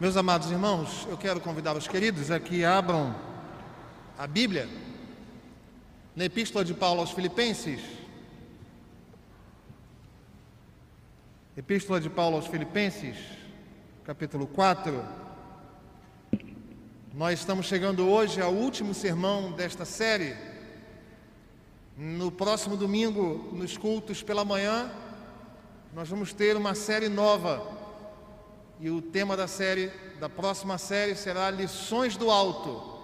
Meus amados irmãos, eu quero convidar os queridos a que abram a Bíblia na Epístola de Paulo aos Filipenses. Epístola de Paulo aos Filipenses, capítulo 4. Nós estamos chegando hoje ao último sermão desta série. No próximo domingo, nos cultos pela manhã, nós vamos ter uma série nova e o tema da série, da próxima série, será Lições do Alto,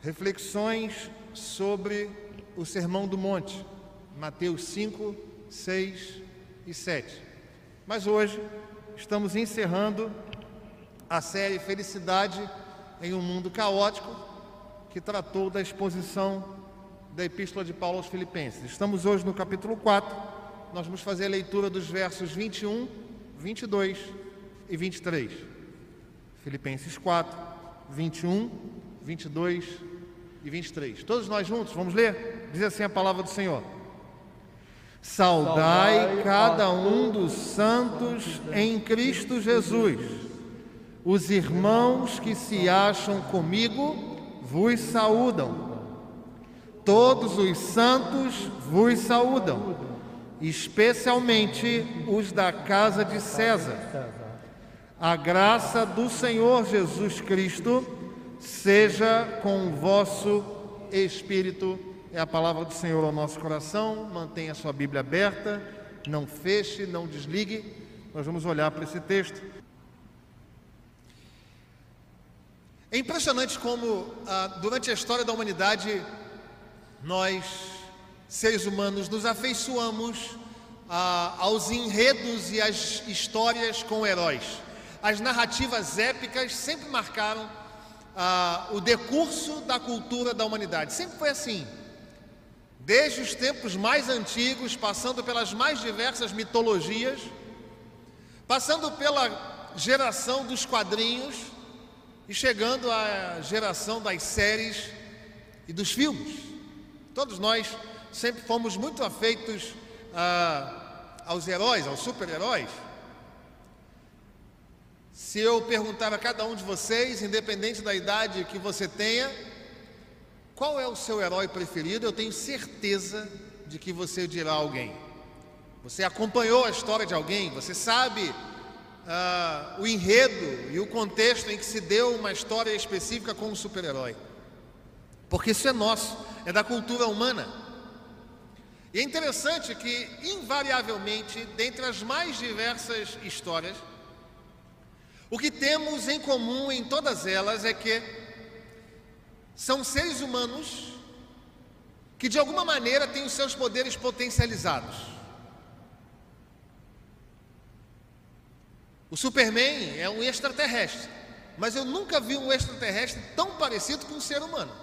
reflexões sobre o Sermão do Monte, Mateus 5, 6 e 7. Mas hoje estamos encerrando a série Felicidade em um Mundo Caótico, que tratou da exposição da Epístola de Paulo aos Filipenses. Estamos hoje no capítulo 4, nós vamos fazer a leitura dos versos 21, 22 e 23. Filipenses 4, 21, 22 e 23. Todos nós juntos, vamos ler? Diz assim a palavra do Senhor. Saudai cada um dos santos em Cristo Jesus. Os irmãos que se acham comigo vos saúdam. Todos os santos vos saúdam, especialmente os da casa de César. A graça do Senhor Jesus Cristo seja com o vosso espírito. É a palavra do Senhor ao nosso coração. Mantenha sua Bíblia aberta, não feche, não desligue. Nós vamos olhar para esse texto. É impressionante como, ah, durante a história da humanidade, nós, seres humanos, nos afeiçoamos ah, aos enredos e às histórias com heróis as narrativas épicas sempre marcaram ah, o decurso da cultura da humanidade. Sempre foi assim. Desde os tempos mais antigos, passando pelas mais diversas mitologias, passando pela geração dos quadrinhos e chegando à geração das séries e dos filmes. Todos nós sempre fomos muito afeitos ah, aos heróis, aos super-heróis. Se eu perguntar a cada um de vocês, independente da idade que você tenha, qual é o seu herói preferido, eu tenho certeza de que você dirá alguém. Você acompanhou a história de alguém, você sabe uh, o enredo e o contexto em que se deu uma história específica com um super-herói. Porque isso é nosso, é da cultura humana. E é interessante que, invariavelmente, dentre as mais diversas histórias, o que temos em comum em todas elas é que são seres humanos que de alguma maneira têm os seus poderes potencializados. O Superman é um extraterrestre, mas eu nunca vi um extraterrestre tão parecido com um ser humano.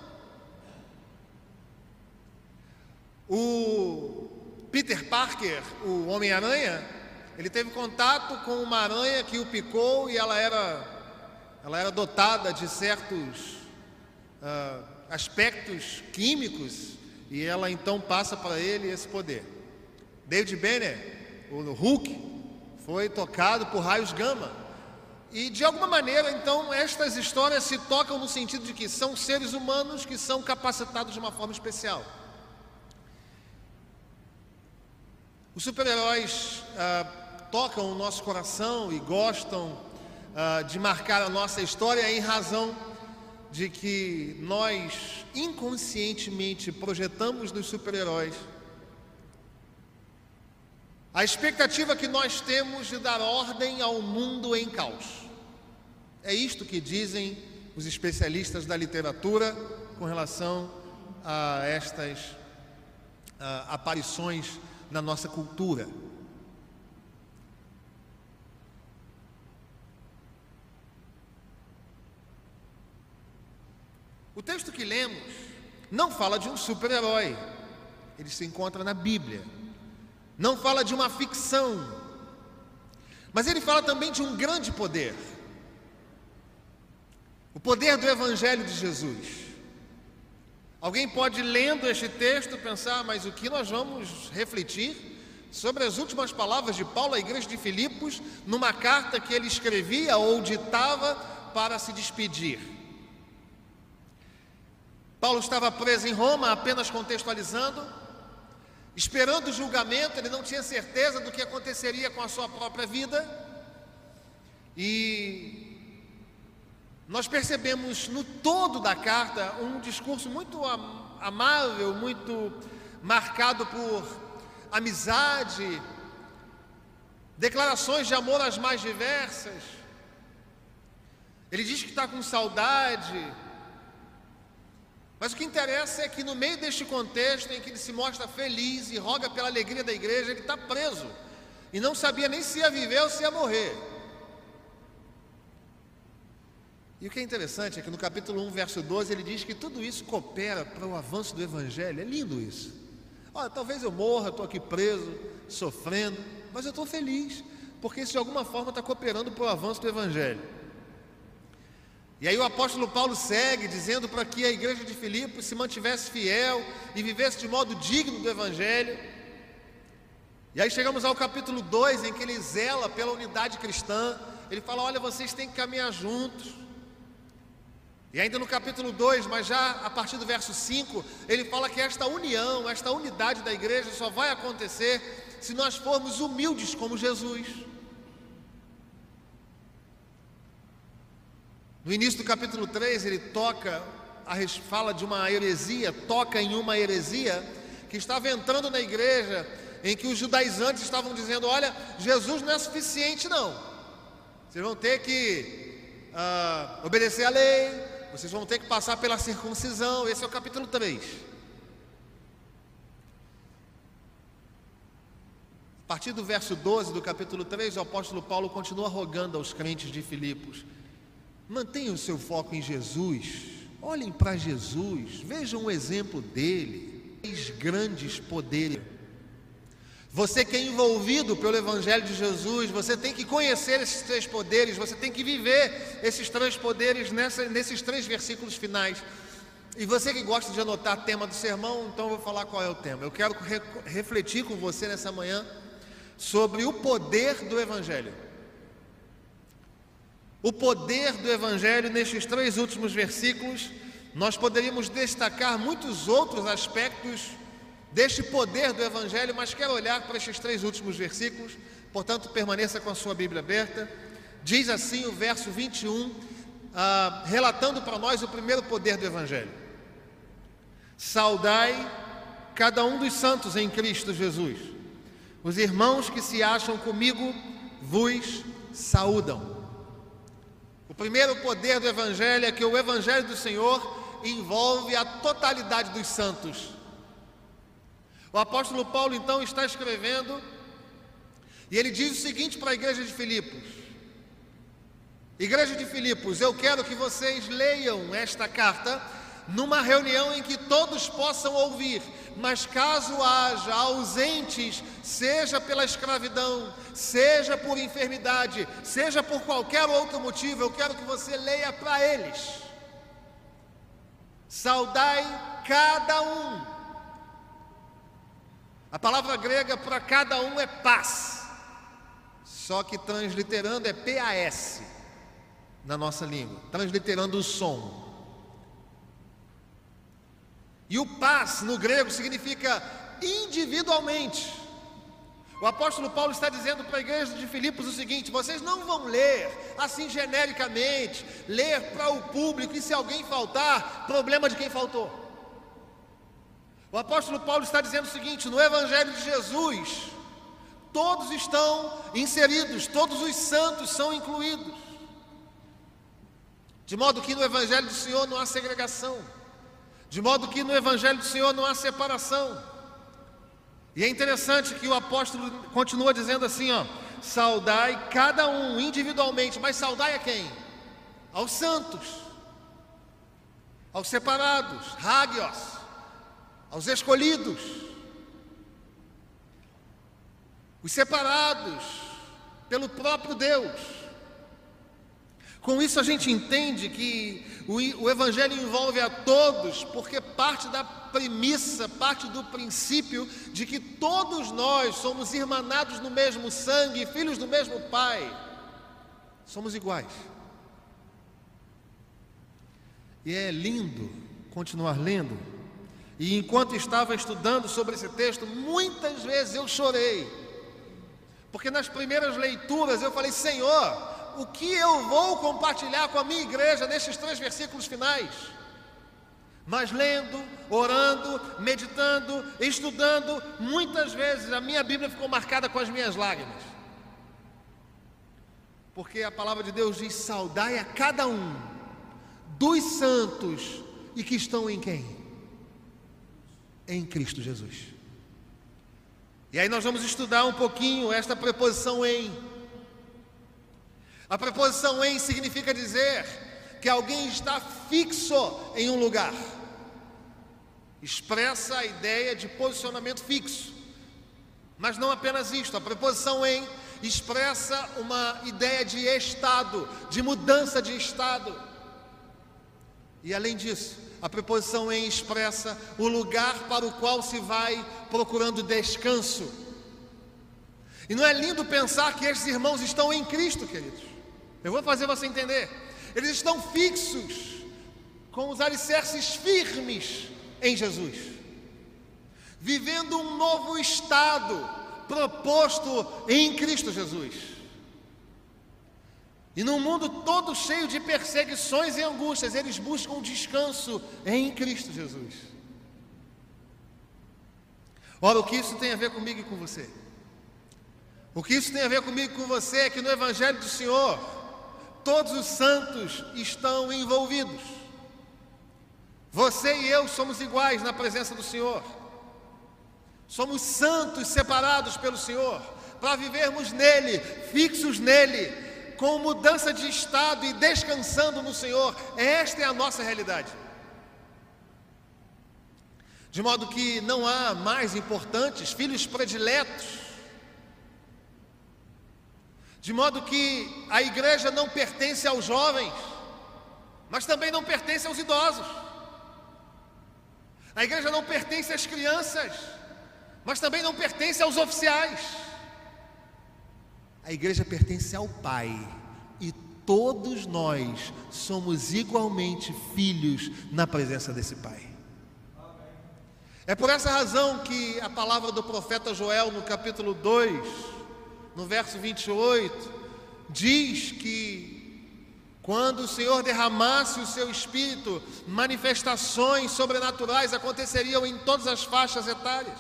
O Peter Parker, o Homem-Aranha, ele teve contato com uma aranha que o picou e ela era, ela era dotada de certos uh, aspectos químicos e ela então passa para ele esse poder. David Banner, o Hulk, foi tocado por raios gama. E de alguma maneira, então, estas histórias se tocam no sentido de que são seres humanos que são capacitados de uma forma especial. Os super-heróis ah, tocam o nosso coração e gostam uh, de marcar a nossa história em razão de que nós inconscientemente projetamos nos super-heróis a expectativa que nós temos de dar ordem ao mundo em caos. É isto que dizem os especialistas da literatura com relação a estas uh, aparições na nossa cultura. O texto que lemos não fala de um super-herói, ele se encontra na Bíblia. Não fala de uma ficção, mas ele fala também de um grande poder o poder do Evangelho de Jesus. Alguém pode, lendo este texto, pensar, mas o que nós vamos refletir sobre as últimas palavras de Paulo à igreja de Filipos, numa carta que ele escrevia ou ditava para se despedir. Paulo estava preso em Roma, apenas contextualizando, esperando o julgamento, ele não tinha certeza do que aconteceria com a sua própria vida. E nós percebemos no todo da carta um discurso muito amável, muito marcado por amizade, declarações de amor às mais diversas. Ele diz que está com saudade, mas o que interessa é que no meio deste contexto em que ele se mostra feliz e roga pela alegria da igreja, ele está preso e não sabia nem se ia viver ou se ia morrer. E o que é interessante é que no capítulo 1, verso 12, ele diz que tudo isso coopera para o avanço do Evangelho. É lindo isso. Olha, talvez eu morra, estou aqui preso, sofrendo, mas eu estou feliz, porque isso de alguma forma está cooperando para o avanço do Evangelho. E aí o apóstolo Paulo segue dizendo para que a igreja de Filipos se mantivesse fiel e vivesse de modo digno do Evangelho. E aí chegamos ao capítulo 2, em que ele zela pela unidade cristã. Ele fala: Olha, vocês têm que caminhar juntos. E ainda no capítulo 2, mas já a partir do verso 5, ele fala que esta união, esta unidade da igreja só vai acontecer se nós formos humildes como Jesus. No início do capítulo 3, ele toca, fala de uma heresia, toca em uma heresia que estava entrando na igreja, em que os judaizantes estavam dizendo: Olha, Jesus não é suficiente, não. Vocês vão ter que uh, obedecer à lei, vocês vão ter que passar pela circuncisão. Esse é o capítulo 3. A partir do verso 12 do capítulo 3, o apóstolo Paulo continua rogando aos crentes de Filipos: mantenham o seu foco em Jesus, olhem para Jesus, vejam o exemplo dele, três grandes poderes você que é envolvido pelo Evangelho de Jesus, você tem que conhecer esses três poderes, você tem que viver esses três poderes nessa, nesses três versículos finais. E você que gosta de anotar tema do sermão, então eu vou falar qual é o tema. Eu quero re refletir com você nessa manhã sobre o poder do Evangelho. O poder do Evangelho nestes três últimos versículos, nós poderíamos destacar muitos outros aspectos deste poder do Evangelho, mas quero olhar para estes três últimos versículos, portanto, permaneça com a sua Bíblia aberta. Diz assim o verso 21, ah, relatando para nós o primeiro poder do Evangelho: Saudai cada um dos santos em Cristo Jesus. Os irmãos que se acham comigo vos saúdam. O primeiro poder do Evangelho é que o Evangelho do Senhor envolve a totalidade dos santos. O apóstolo Paulo então está escrevendo e ele diz o seguinte para a igreja de Filipos: Igreja de Filipos, eu quero que vocês leiam esta carta numa reunião em que todos possam ouvir, mas caso haja ausentes, seja pela escravidão, seja por enfermidade, seja por qualquer outro motivo, eu quero que você leia para eles. Saudai cada um a palavra grega para cada um é paz, só que transliterando é PAS na nossa língua, transliterando o som. E o paz no grego significa individualmente. O apóstolo Paulo está dizendo para a igreja de Filipos o seguinte: vocês não vão ler assim genericamente, ler para o público e se alguém faltar, problema de quem faltou. O apóstolo Paulo está dizendo o seguinte: no Evangelho de Jesus, todos estão inseridos, todos os santos são incluídos. De modo que no Evangelho do Senhor não há segregação, de modo que no Evangelho do Senhor não há separação. E é interessante que o apóstolo continua dizendo assim: ó, saudai cada um individualmente, mas saudai a quem? Aos santos, aos separados, hagios aos escolhidos, os separados pelo próprio Deus. Com isso a gente entende que o, Evangelho envolve a todos, porque parte da premissa, parte do princípio de que todos nós somos irmanados no mesmo sangue, filhos do mesmo Pai, somos iguais. E é lindo continuar lendo. E enquanto estava estudando sobre esse texto, muitas vezes eu chorei. Porque nas primeiras leituras eu falei: Senhor, o que eu vou compartilhar com a minha igreja nesses três versículos finais? Mas lendo, orando, meditando, estudando, muitas vezes a minha Bíblia ficou marcada com as minhas lágrimas. Porque a palavra de Deus diz: saudai a cada um dos santos e que estão em quem? Em Cristo Jesus. E aí nós vamos estudar um pouquinho esta preposição em. A preposição em significa dizer que alguém está fixo em um lugar. Expressa a ideia de posicionamento fixo. Mas não apenas isto, a preposição em expressa uma ideia de estado, de mudança de estado. E além disso, a preposição em expressa o lugar para o qual se vai procurando descanso. E não é lindo pensar que esses irmãos estão em Cristo, queridos? Eu vou fazer você entender. Eles estão fixos, com os alicerces firmes em Jesus, vivendo um novo estado proposto em Cristo Jesus. E num mundo todo cheio de perseguições e angústias, eles buscam descanso em Cristo Jesus. Ora, o que isso tem a ver comigo e com você? O que isso tem a ver comigo e com você é que no Evangelho do Senhor, todos os santos estão envolvidos. Você e eu somos iguais na presença do Senhor. Somos santos separados pelo Senhor, para vivermos nele, fixos nele, com mudança de estado e descansando no Senhor. Esta é a nossa realidade. De modo que não há mais importantes, filhos prediletos. De modo que a igreja não pertence aos jovens, mas também não pertence aos idosos. A igreja não pertence às crianças, mas também não pertence aos oficiais. A igreja pertence ao Pai e todos nós somos igualmente filhos na presença desse Pai. É por essa razão que a palavra do profeta Joel, no capítulo 2, no verso 28, diz que quando o Senhor derramasse o seu espírito, manifestações sobrenaturais aconteceriam em todas as faixas etárias.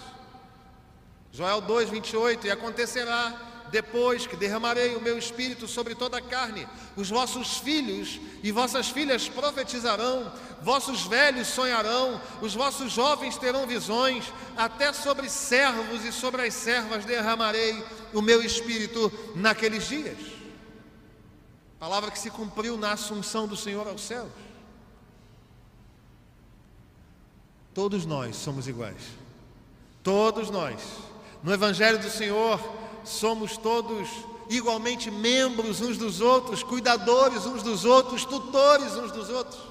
Joel 2, 28, e acontecerá depois que derramarei o meu espírito sobre toda a carne, os vossos filhos e vossas filhas profetizarão, vossos velhos sonharão, os vossos jovens terão visões, até sobre servos e sobre as servas derramarei o meu espírito naqueles dias. Palavra que se cumpriu na assunção do Senhor aos céus. Todos nós somos iguais. Todos nós. No Evangelho do Senhor, somos todos igualmente membros uns dos outros, cuidadores uns dos outros, tutores uns dos outros.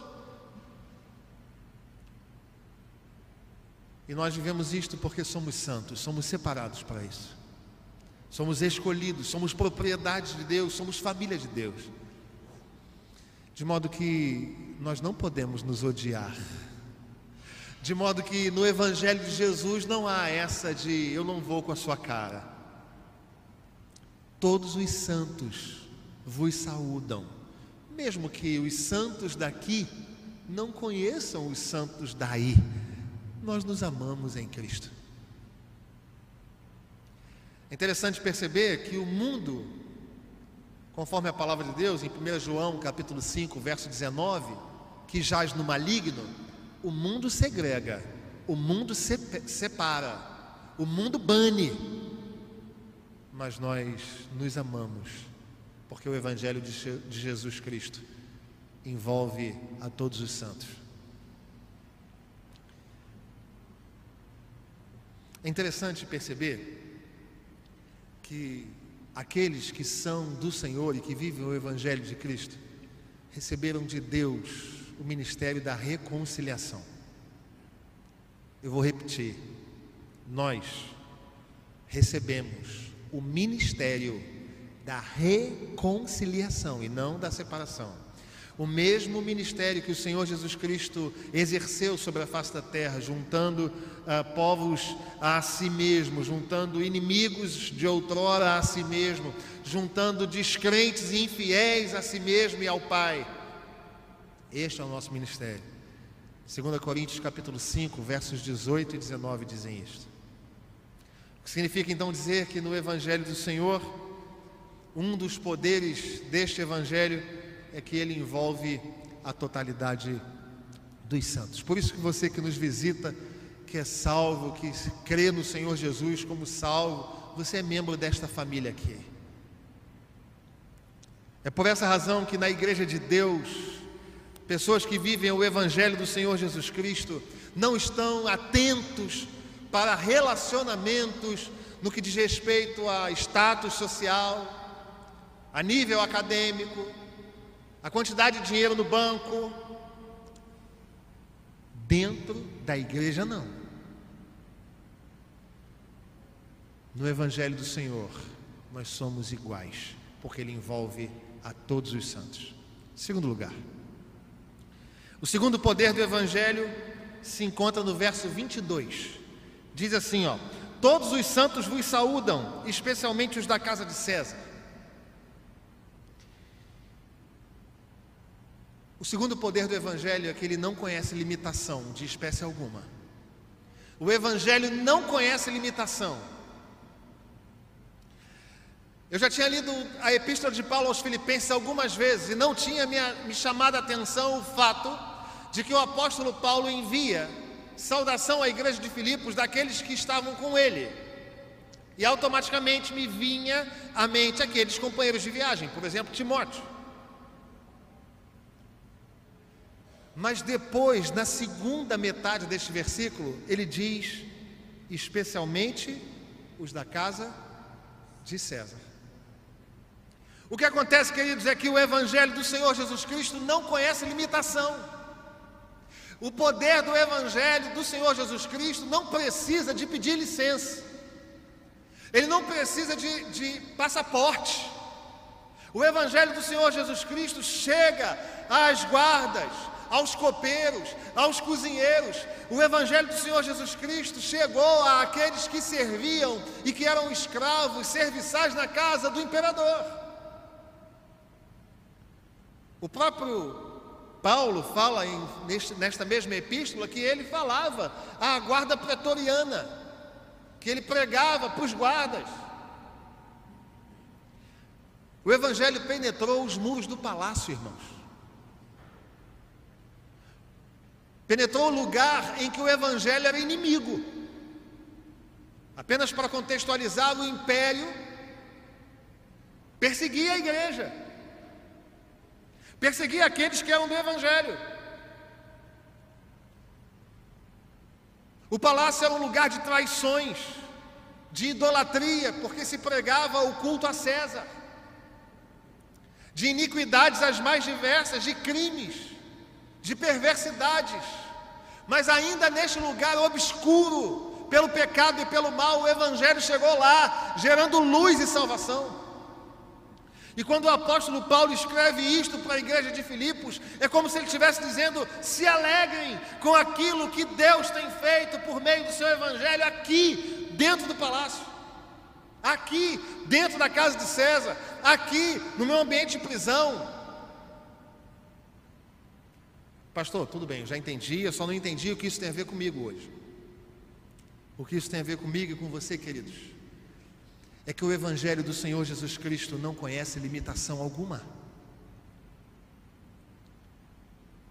E nós vivemos isto porque somos santos, somos separados para isso. Somos escolhidos, somos propriedade de Deus, somos família de Deus. De modo que nós não podemos nos odiar. De modo que no Evangelho de Jesus não há essa de eu não vou com a sua cara. Todos os santos vos saúdam, mesmo que os santos daqui não conheçam os santos daí. Nós nos amamos em Cristo. É interessante perceber que o mundo, conforme a palavra de Deus, em 1 João capítulo 5, verso 19, que jaz no maligno, o mundo segrega, o mundo separa, o mundo bane mas nós nos amamos, porque o Evangelho de Jesus Cristo envolve a todos os santos. É interessante perceber que aqueles que são do Senhor e que vivem o Evangelho de Cristo receberam de Deus o ministério da reconciliação. Eu vou repetir. Nós recebemos o ministério da reconciliação e não da separação. O mesmo ministério que o Senhor Jesus Cristo exerceu sobre a face da terra, juntando uh, povos a si mesmo, juntando inimigos de outrora a si mesmo, juntando descrentes e infiéis a si mesmo e ao Pai. Este é o nosso ministério. 2 Coríntios capítulo 5, versos 18 e 19 dizem isto. Significa então dizer que no Evangelho do Senhor, um dos poderes deste Evangelho é que ele envolve a totalidade dos santos. Por isso que você que nos visita, que é salvo, que crê no Senhor Jesus como salvo, você é membro desta família aqui. É por essa razão que na igreja de Deus, pessoas que vivem o evangelho do Senhor Jesus Cristo não estão atentos para relacionamentos no que diz respeito a status social, a nível acadêmico, a quantidade de dinheiro no banco. Dentro da igreja, não. No Evangelho do Senhor, nós somos iguais, porque ele envolve a todos os santos. Segundo lugar, o segundo poder do Evangelho se encontra no verso 22. Diz assim: ó, Todos os santos vos saúdam, especialmente os da casa de César. O segundo poder do Evangelho é que ele não conhece limitação de espécie alguma. O Evangelho não conhece limitação. Eu já tinha lido a Epístola de Paulo aos Filipenses algumas vezes e não tinha me, chamado a atenção o fato de que o apóstolo Paulo envia saudação à igreja de Filipos daqueles que estavam com ele. E automaticamente me vinha à mente aqueles companheiros de viagem, por exemplo, Timóteo. Mas depois, na segunda metade deste versículo, ele diz: especialmente os da casa de César. O que acontece, queridos, é que o Evangelho do Senhor Jesus Cristo não conhece limitação. O poder do Evangelho do Senhor Jesus Cristo não precisa de pedir licença, ele não precisa de, de passaporte. O Evangelho do Senhor Jesus Cristo chega às guardas, aos copeiros, aos cozinheiros. O Evangelho do Senhor Jesus Cristo chegou àqueles que serviam e que eram escravos, serviçais na casa do imperador. O próprio Paulo fala em, nesta mesma epístola que ele falava à guarda pretoriana, que ele pregava para os guardas. O Evangelho penetrou os muros do palácio, irmãos. Penetrou o lugar em que o evangelho era inimigo. Apenas para contextualizar, o império perseguia a igreja, perseguia aqueles que eram do evangelho. O palácio era um lugar de traições, de idolatria, porque se pregava o culto a César, de iniquidades as mais diversas, de crimes de perversidades, mas ainda neste lugar obscuro, pelo pecado e pelo mal, o Evangelho chegou lá, gerando luz e salvação. E quando o apóstolo Paulo escreve isto para a igreja de Filipos, é como se ele estivesse dizendo: se alegrem com aquilo que Deus tem feito por meio do seu Evangelho aqui, dentro do palácio, aqui, dentro da casa de César, aqui, no meu ambiente de prisão, Pastor, tudo bem, eu já entendi, eu só não entendi o que isso tem a ver comigo hoje. O que isso tem a ver comigo e com você, queridos? É que o Evangelho do Senhor Jesus Cristo não conhece limitação alguma.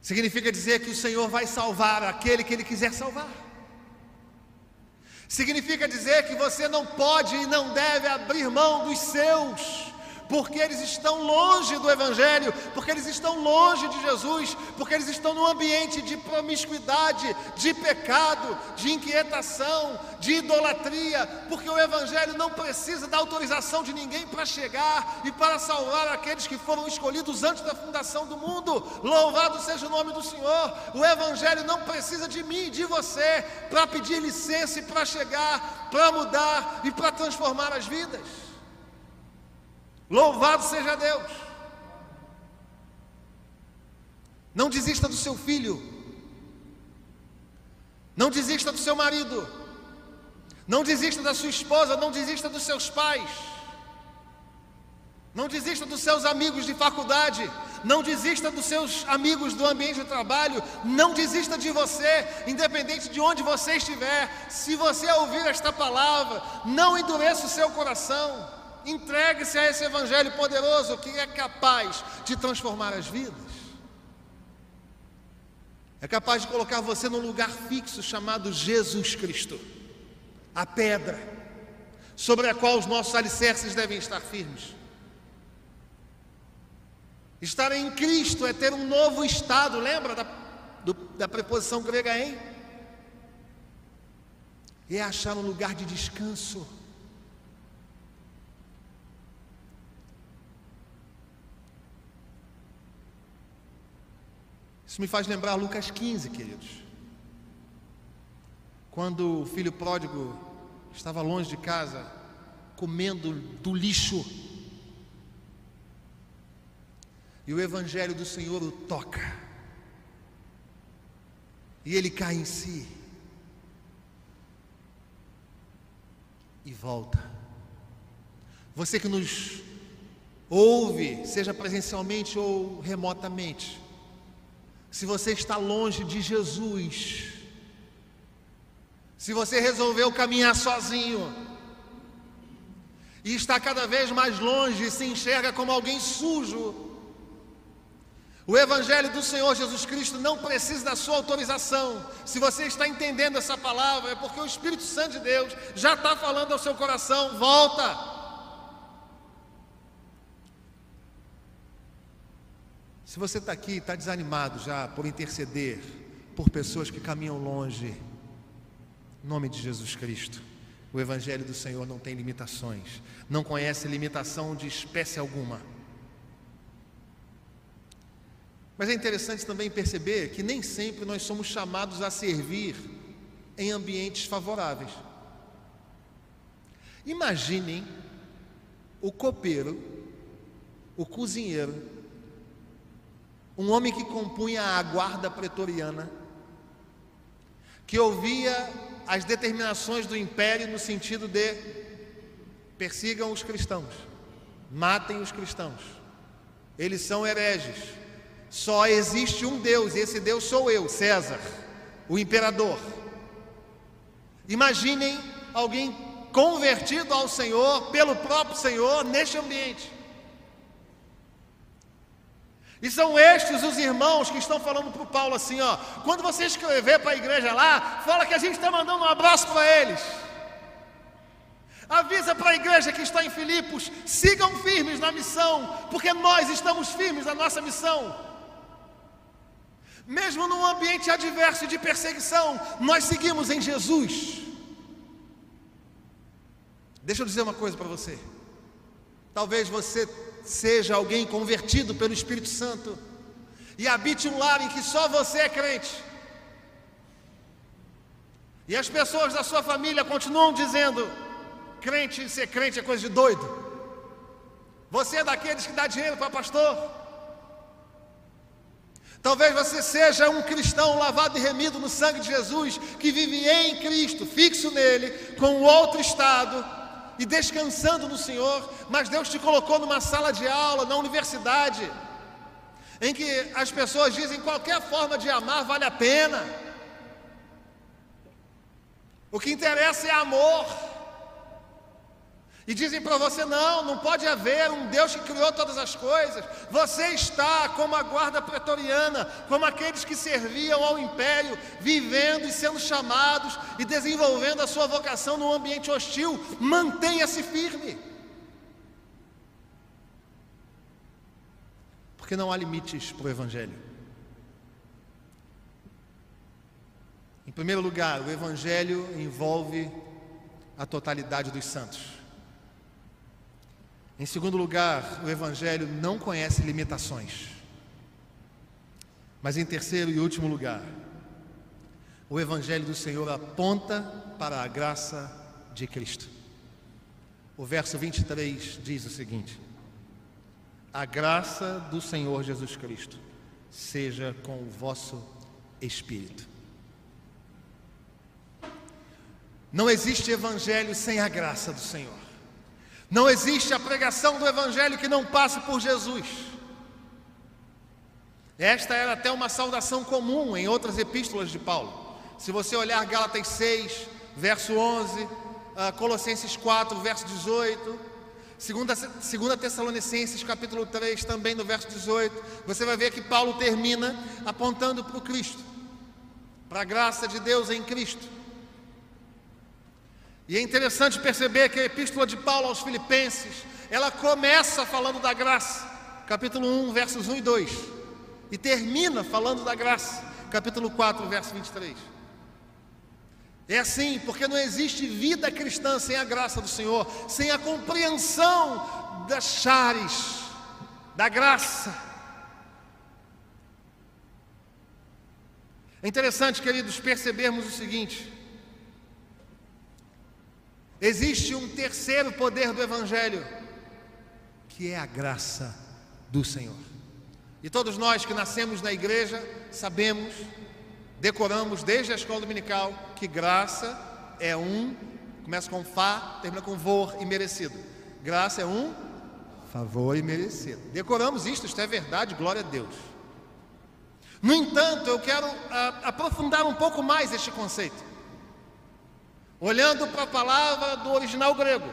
Significa dizer que o Senhor vai salvar aquele que Ele quiser salvar. Significa dizer que você não pode e não deve abrir mão dos seus porque eles estão longe do Evangelho, porque eles estão longe de Jesus, porque eles estão num ambiente de promiscuidade, de pecado, de inquietação, de idolatria, porque o Evangelho não precisa da autorização de ninguém para chegar e para salvar aqueles que foram escolhidos antes da fundação do mundo. Louvado seja o nome do Senhor. O Evangelho não precisa de mim e de você para pedir licença e para chegar, para mudar e para transformar as vidas. Louvado seja Deus. Não desista do seu filho. Não desista do seu marido. Não desista da sua esposa. Não desista dos seus pais. Não desista dos seus amigos de faculdade. Não desista dos seus amigos do ambiente de trabalho. Não desista de você, independente de onde você estiver. Se você ouvir esta palavra, não endureça o seu coração. Entregue-se a esse evangelho poderoso que é capaz de transformar as vidas. É capaz de colocar você num lugar fixo chamado Jesus Cristo, a pedra sobre a qual os nossos alicerces devem estar firmes. Estar em Cristo é ter um novo estado, lembra da, do, da preposição grega em? É achar um lugar de descanso. Isso me faz lembrar Lucas 15, queridos. Quando o filho pródigo estava longe de casa, comendo do lixo, e o Evangelho do Senhor o toca, e ele cai em si, e volta. Você que nos ouve, seja presencialmente ou remotamente, se você está longe de Jesus, se você resolveu caminhar sozinho, e está cada vez mais longe e se enxerga como alguém sujo, o Evangelho do Senhor Jesus Cristo não precisa da sua autorização. Se você está entendendo essa palavra, é porque o Espírito Santo de Deus já está falando ao seu coração: volta. Se você está aqui e está desanimado já por interceder por pessoas que caminham longe, em nome de Jesus Cristo, o Evangelho do Senhor não tem limitações, não conhece limitação de espécie alguma. Mas é interessante também perceber que nem sempre nós somos chamados a servir em ambientes favoráveis. Imaginem o copeiro, o cozinheiro, um homem que compunha a guarda pretoriana, que ouvia as determinações do império no sentido de persigam os cristãos, matem os cristãos, eles são hereges, só existe um Deus, e esse Deus sou eu, César, o imperador. Imaginem alguém convertido ao Senhor, pelo próprio Senhor, neste ambiente. E são estes os irmãos que estão falando para o Paulo assim: ó, quando você escrever para a igreja lá, fala que a gente está mandando um abraço para eles. Avisa para a igreja que está em Filipos, sigam firmes na missão, porque nós estamos firmes na nossa missão. Mesmo num ambiente adverso de perseguição, nós seguimos em Jesus. Deixa eu dizer uma coisa para você. Talvez você seja alguém convertido pelo Espírito Santo e habite um lar em que só você é crente. E as pessoas da sua família continuam dizendo: crente, ser crente é coisa de doido. Você é daqueles que dá dinheiro para pastor. Talvez você seja um cristão lavado e remido no sangue de Jesus, que vive em Cristo, fixo nele, com outro estado, e descansando no Senhor, mas Deus te colocou numa sala de aula, na universidade, em que as pessoas dizem qualquer forma de amar vale a pena. O que interessa é amor. E dizem para você: não, não pode haver um Deus que criou todas as coisas. Você está como a guarda pretoriana, como aqueles que serviam ao império, vivendo e sendo chamados e desenvolvendo a sua vocação num ambiente hostil. Mantenha-se firme. Porque não há limites para o Evangelho. Em primeiro lugar, o Evangelho envolve a totalidade dos santos. Em segundo lugar, o Evangelho não conhece limitações. Mas em terceiro e último lugar, o Evangelho do Senhor aponta para a graça de Cristo. O verso 23 diz o seguinte: A graça do Senhor Jesus Cristo seja com o vosso espírito. Não existe evangelho sem a graça do Senhor. Não existe a pregação do evangelho que não passe por Jesus. Esta era até uma saudação comum em outras epístolas de Paulo. Se você olhar Gálatas 6, verso 11, ah, Colossenses 4, verso 18, 2 Tessalonicenses capítulo 3, também no verso 18, você vai ver que Paulo termina apontando para o Cristo, para a graça de Deus em Cristo. E é interessante perceber que a epístola de Paulo aos Filipenses, ela começa falando da graça, capítulo 1, versos 1 e 2, e termina falando da graça, capítulo 4, verso 23. É assim, porque não existe vida cristã sem a graça do Senhor, sem a compreensão das chares, da graça. É interessante, queridos, percebermos o seguinte: Existe um terceiro poder do Evangelho, que é a graça do Senhor. E todos nós que nascemos na igreja sabemos, decoramos desde a escola dominical, que graça é um, começa com Fá, termina com Vor e merecido. Graça é um favor imerecido. Decoramos isto, isto é verdade, glória a Deus. No entanto, eu quero a, ah, aprofundar um pouco mais este conceito olhando para a palavra do original grego.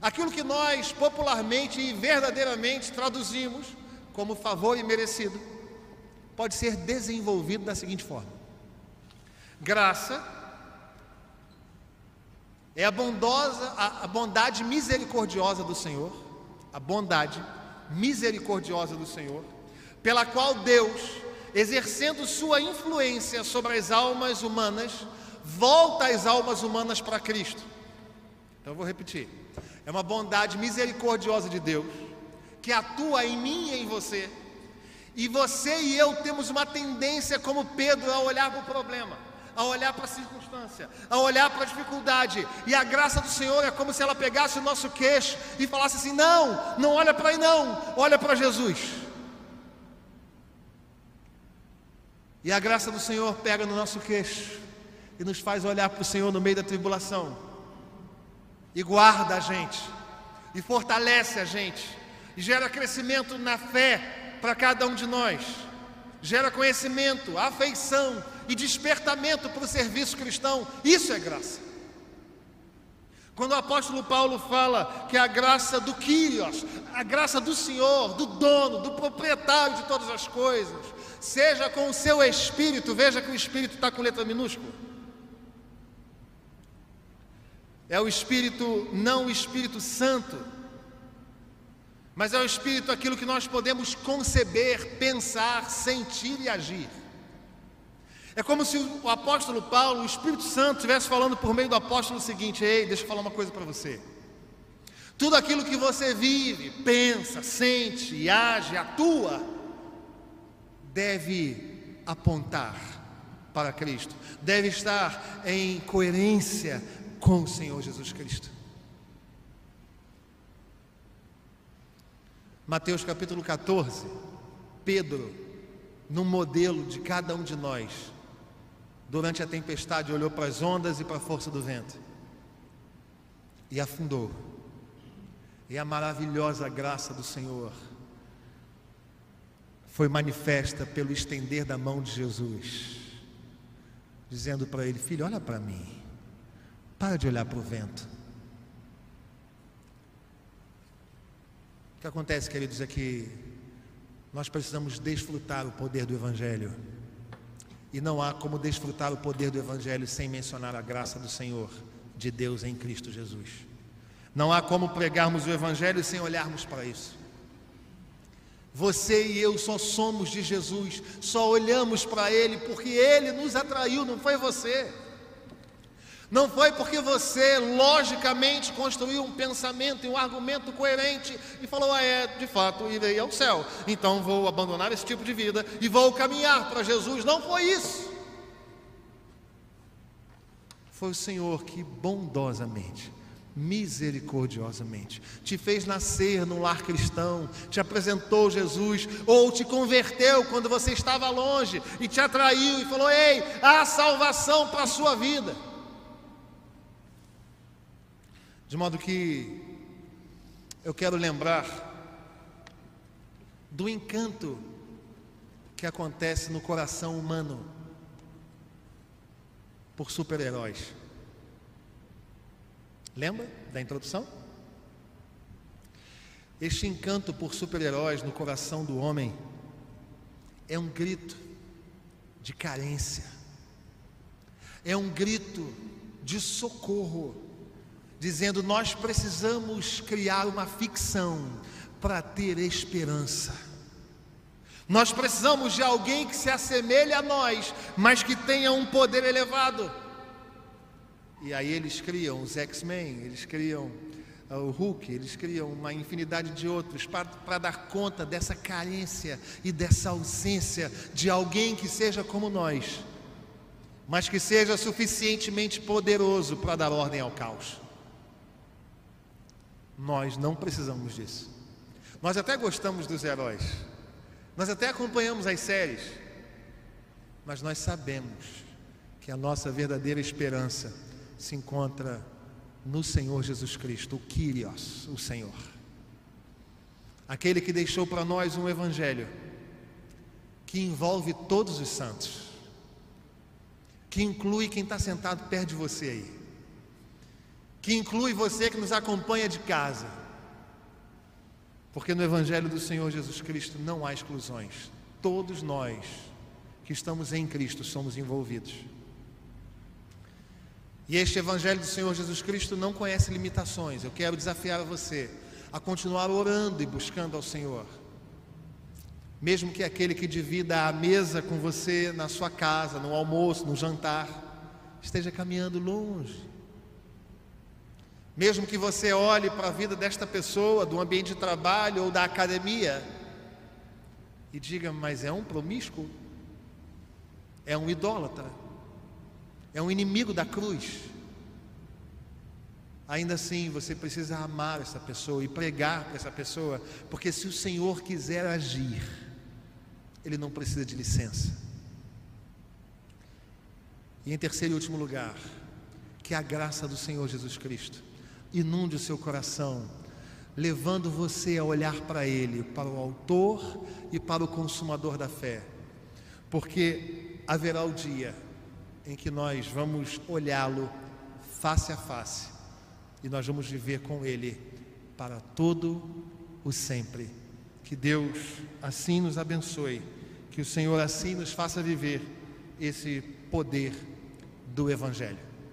Aquilo que nós popularmente e verdadeiramente traduzimos como favor imerecido, pode ser desenvolvido da seguinte forma: graça é a bondosa, a, a bondade misericordiosa do Senhor, a bondade misericordiosa do Senhor, pela qual Deus, exercendo sua influência sobre as almas humanas, volta as almas humanas para Cristo. Então eu vou repetir. É uma bondade misericordiosa de Deus que atua em mim e em você. E você e eu temos uma tendência, como Pedro, a olhar para o problema, a olhar para a circunstância, a olhar para a dificuldade. E a graça do Senhor é como se ela pegasse o nosso queixo e falasse assim: não, não olha para aí, não, olha para Jesus. E a graça do Senhor pega no nosso queixo e nos faz olhar para o Senhor no meio da tribulação, e guarda a gente, e fortalece a gente, e gera crescimento na fé para cada um de nós, gera conhecimento, afeição e despertamento para o serviço cristão, isso é graça. Quando o apóstolo Paulo fala que a graça do Kyrios, a graça do Senhor, do dono, do proprietário de todas as coisas, seja com o seu espírito, veja que o espírito está com letra minúscula É o Espírito, não o Espírito Santo, mas é o Espírito aquilo que nós podemos conceber, pensar, sentir e agir. É como se o apóstolo Paulo, o Espírito Santo, estivesse falando por meio do apóstolo o seguinte: Ei, deixa eu falar uma coisa para você. Tudo aquilo que você vive, pensa, sente e age, atua, deve apontar para Cristo, deve estar em coerência com o Senhor Jesus Cristo. Mateus capítulo 14, Pedro, no modelo de cada um de nós, durante a tempestade, olhou para as ondas e para a força do vento e afundou. E a maravilhosa graça do Senhor foi manifesta pelo estender da mão de Jesus, dizendo para ele: Filho, olha para mim. Para de olhar para o vento. O que acontece, queridos, é que nós precisamos desfrutar o poder do Evangelho. E não há como desfrutar o poder do Evangelho sem mencionar a graça do Senhor, de Deus em Cristo Jesus. Não há como pregarmos o Evangelho sem olharmos para isso. Você e eu só somos de Jesus, só olhamos para Ele porque Ele nos atraiu, não foi você. Não foi porque você logicamente construiu um pensamento e um argumento coerente e falou: ah, é, de fato, irei ao céu, então vou abandonar esse tipo de vida e vou caminhar para Jesus. Não foi isso. Foi o Senhor que bondosamente misericordiosamente, te fez nascer num lar cristão, te apresentou Jesus, ou te converteu quando você estava longe e te atraiu e falou: Ei, há salvação para a sua vida. De modo que eu quero lembrar do encanto que acontece no coração humano por super-heróis. Lembra da introdução? Este encanto por super-heróis no coração do homem é um grito de carência, é um grito de socorro, dizendo: nós precisamos criar uma ficção para ter esperança. Nós precisamos de alguém que se assemelhe a nós, mas que tenha um poder elevado. E aí eles criam os X-Men, eles criam uh, o Hulk, eles criam uma infinidade de outros para dar conta dessa carência e dessa ausência de alguém que seja como nós, mas que seja suficientemente poderoso para dar ordem ao caos. Nós não precisamos disso. Nós até gostamos dos heróis, nós até acompanhamos as séries, mas nós sabemos que a nossa verdadeira esperança se encontra no Senhor Jesus Cristo, o Kyrios, o Senhor. Aquele que deixou para nós um evangelho que envolve todos os santos, que inclui quem está sentado perto de você aí, que inclui você que nos acompanha de casa, porque no Evangelho do Senhor Jesus Cristo não há exclusões, todos nós que estamos em Cristo somos envolvidos. E este Evangelho do Senhor Jesus Cristo não conhece limitações. Eu quero desafiar você a continuar orando e buscando ao Senhor. Mesmo que aquele que divida a mesa com você na sua casa, no almoço, no jantar, esteja caminhando longe. Mesmo que você olhe para a vida desta pessoa, do ambiente de trabalho ou da academia, e diga, mas é um promíscuo? É um idólatra? é um inimigo da cruz. Ainda assim, você precisa amar essa pessoa e pregar para essa pessoa, porque se o Senhor quiser agir, Ele não precisa de licença. E em terceiro e último lugar, que a graça do Senhor Jesus Cristo inunde o seu coração, levando você a olhar para Ele, para o Autor e para o Consumador da fé, porque haverá o dia em que nós vamos olhá-lo face a face e nós vamos viver com Ele para todo o sempre. Que Deus assim nos abençoe, que o Senhor assim nos faça viver esse poder do Evangelho.